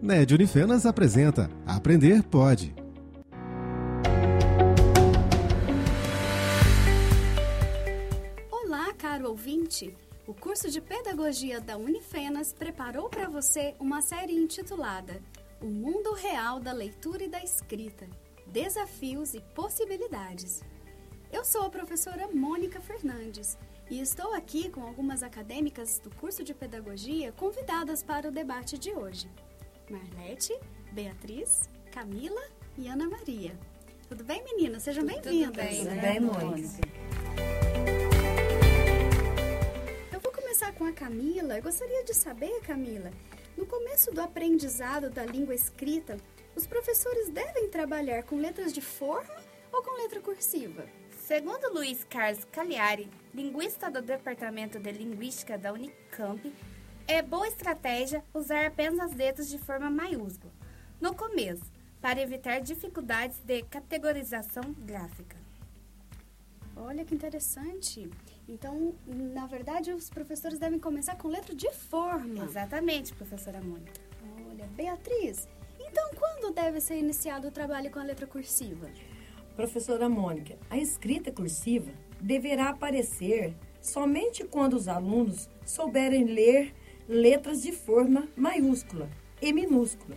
NED Unifenas apresenta Aprender Pode. Olá, caro ouvinte! O curso de Pedagogia da Unifenas preparou para você uma série intitulada O Mundo Real da Leitura e da Escrita Desafios e Possibilidades. Eu sou a professora Mônica Fernandes e estou aqui com algumas acadêmicas do curso de Pedagogia convidadas para o debate de hoje. Marlete, Beatriz, Camila e Ana Maria. Tudo bem, meninas? Sejam bem-vindas. Tudo bem, Mônica. Eu vou começar com a Camila. Eu gostaria de saber, Camila, no começo do aprendizado da língua escrita, os professores devem trabalhar com letras de forma ou com letra cursiva? Segundo Luiz Carlos Cagliari, linguista do Departamento de Linguística da Unicamp, é boa estratégia usar apenas as letras de forma maiúscula no começo, para evitar dificuldades de categorização gráfica. Olha que interessante. Então, na verdade, os professores devem começar com letra de forma. Exatamente, professora Mônica. Olha, Beatriz, então quando deve ser iniciado o trabalho com a letra cursiva? Professora Mônica, a escrita cursiva deverá aparecer somente quando os alunos souberem ler letras de forma maiúscula e minúscula,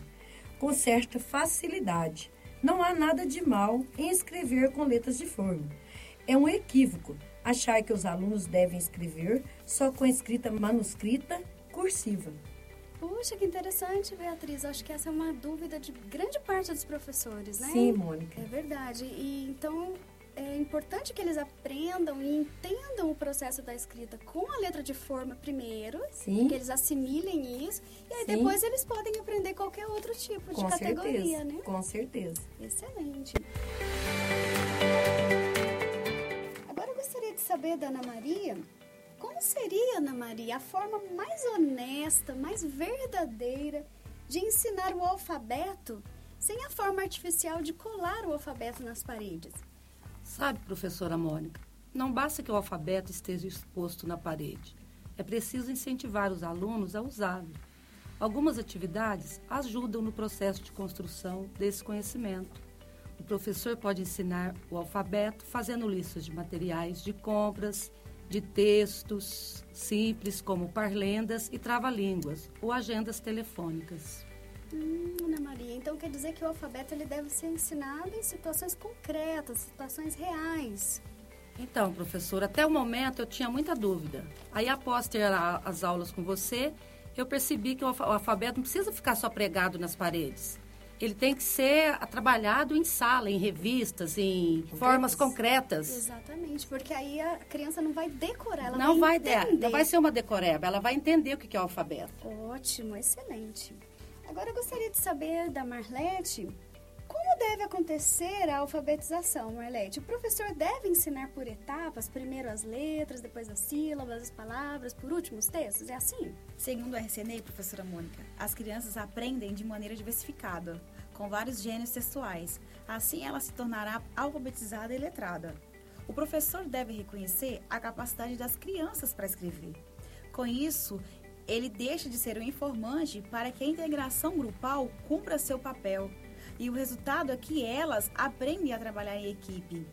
com certa facilidade. Não há nada de mal em escrever com letras de forma. É um equívoco achar que os alunos devem escrever só com escrita manuscrita cursiva. Puxa, que interessante, Beatriz. Acho que essa é uma dúvida de grande parte dos professores, né? Sim, Mônica. É verdade. E então é importante que eles aprendam e entendam o processo da escrita com a letra de forma primeiro, Sim. que eles assimilem isso, e aí Sim. depois eles podem aprender qualquer outro tipo de Com categoria, certeza. né? Com certeza. Excelente. Agora eu gostaria de saber da Ana Maria, como seria, Ana Maria, a forma mais honesta, mais verdadeira de ensinar o alfabeto sem a forma artificial de colar o alfabeto nas paredes? Sabe, professora Mônica, não basta que o alfabeto esteja exposto na parede. É preciso incentivar os alunos a usá-lo. Algumas atividades ajudam no processo de construção desse conhecimento. O professor pode ensinar o alfabeto fazendo listas de materiais de compras, de textos simples como parlendas e trava-línguas ou agendas telefônicas. Hum, Ana Maria, então quer dizer que o alfabeto ele deve ser ensinado em situações concretas, situações reais. Então, professor, até o momento eu tinha muita dúvida. Aí, após ter a- as aulas com você, eu percebi que o alfabeto não precisa ficar só pregado nas paredes. Ele tem que ser trabalhado em sala, em revistas, em formas concretas. Exatamente, porque aí a criança não vai decorar, ela Não vai, vai entender. não vai ser uma decoreba, ela vai entender o que é o alfabeto. Ótimo, excelente. Agora eu gostaria de saber da Marlete deve acontecer a alfabetização, Marlete. O professor deve ensinar por etapas, primeiro as letras, depois as sílabas, as palavras, por último os textos? É assim? Segundo a RCNEI, professora Mônica, as crianças aprendem de maneira diversificada, com vários gêneros textuais. Assim, ela se tornará alfabetizada e letrada. O professor deve reconhecer a capacidade das crianças para escrever. Com isso, ele deixa de ser um informante para que a integração grupal cumpra seu papel. E o resultado é que elas aprendem a trabalhar em equipe,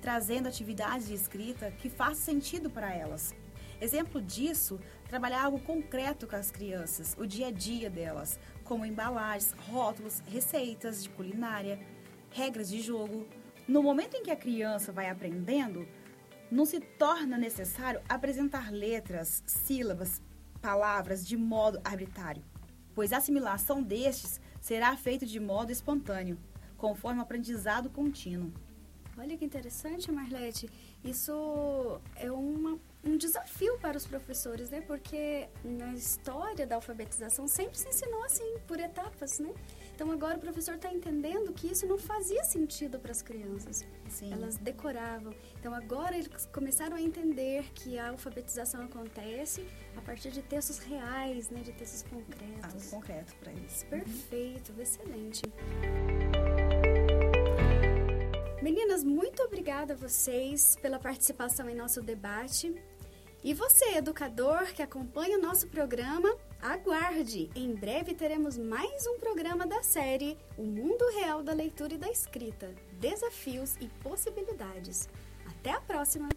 trazendo atividades de escrita que façam sentido para elas. Exemplo disso, trabalhar algo concreto com as crianças, o dia a dia delas, como embalagens, rótulos, receitas de culinária, regras de jogo. No momento em que a criança vai aprendendo, não se torna necessário apresentar letras, sílabas, palavras de modo arbitrário, pois a assimilação destes será feita de modo espontâneo, conforme o aprendizado contínuo. Olha que interessante, Marlete. Isso é uma, um desafio para os professores, né? Porque na história da alfabetização sempre se ensinou assim, por etapas, né? Então agora o professor está entendendo que isso não fazia sentido para as crianças. Sim. Elas decoravam. Então agora eles começaram a entender que a alfabetização acontece a partir de textos reais, né? De textos Algo concretos. concreto para eles. Perfeito, excelente. Meninas, muito obrigada a vocês pela participação em nosso debate. E você, educador que acompanha o nosso programa, aguarde! Em breve teremos mais um programa da série O Mundo Real da Leitura e da Escrita Desafios e Possibilidades. Até a próxima!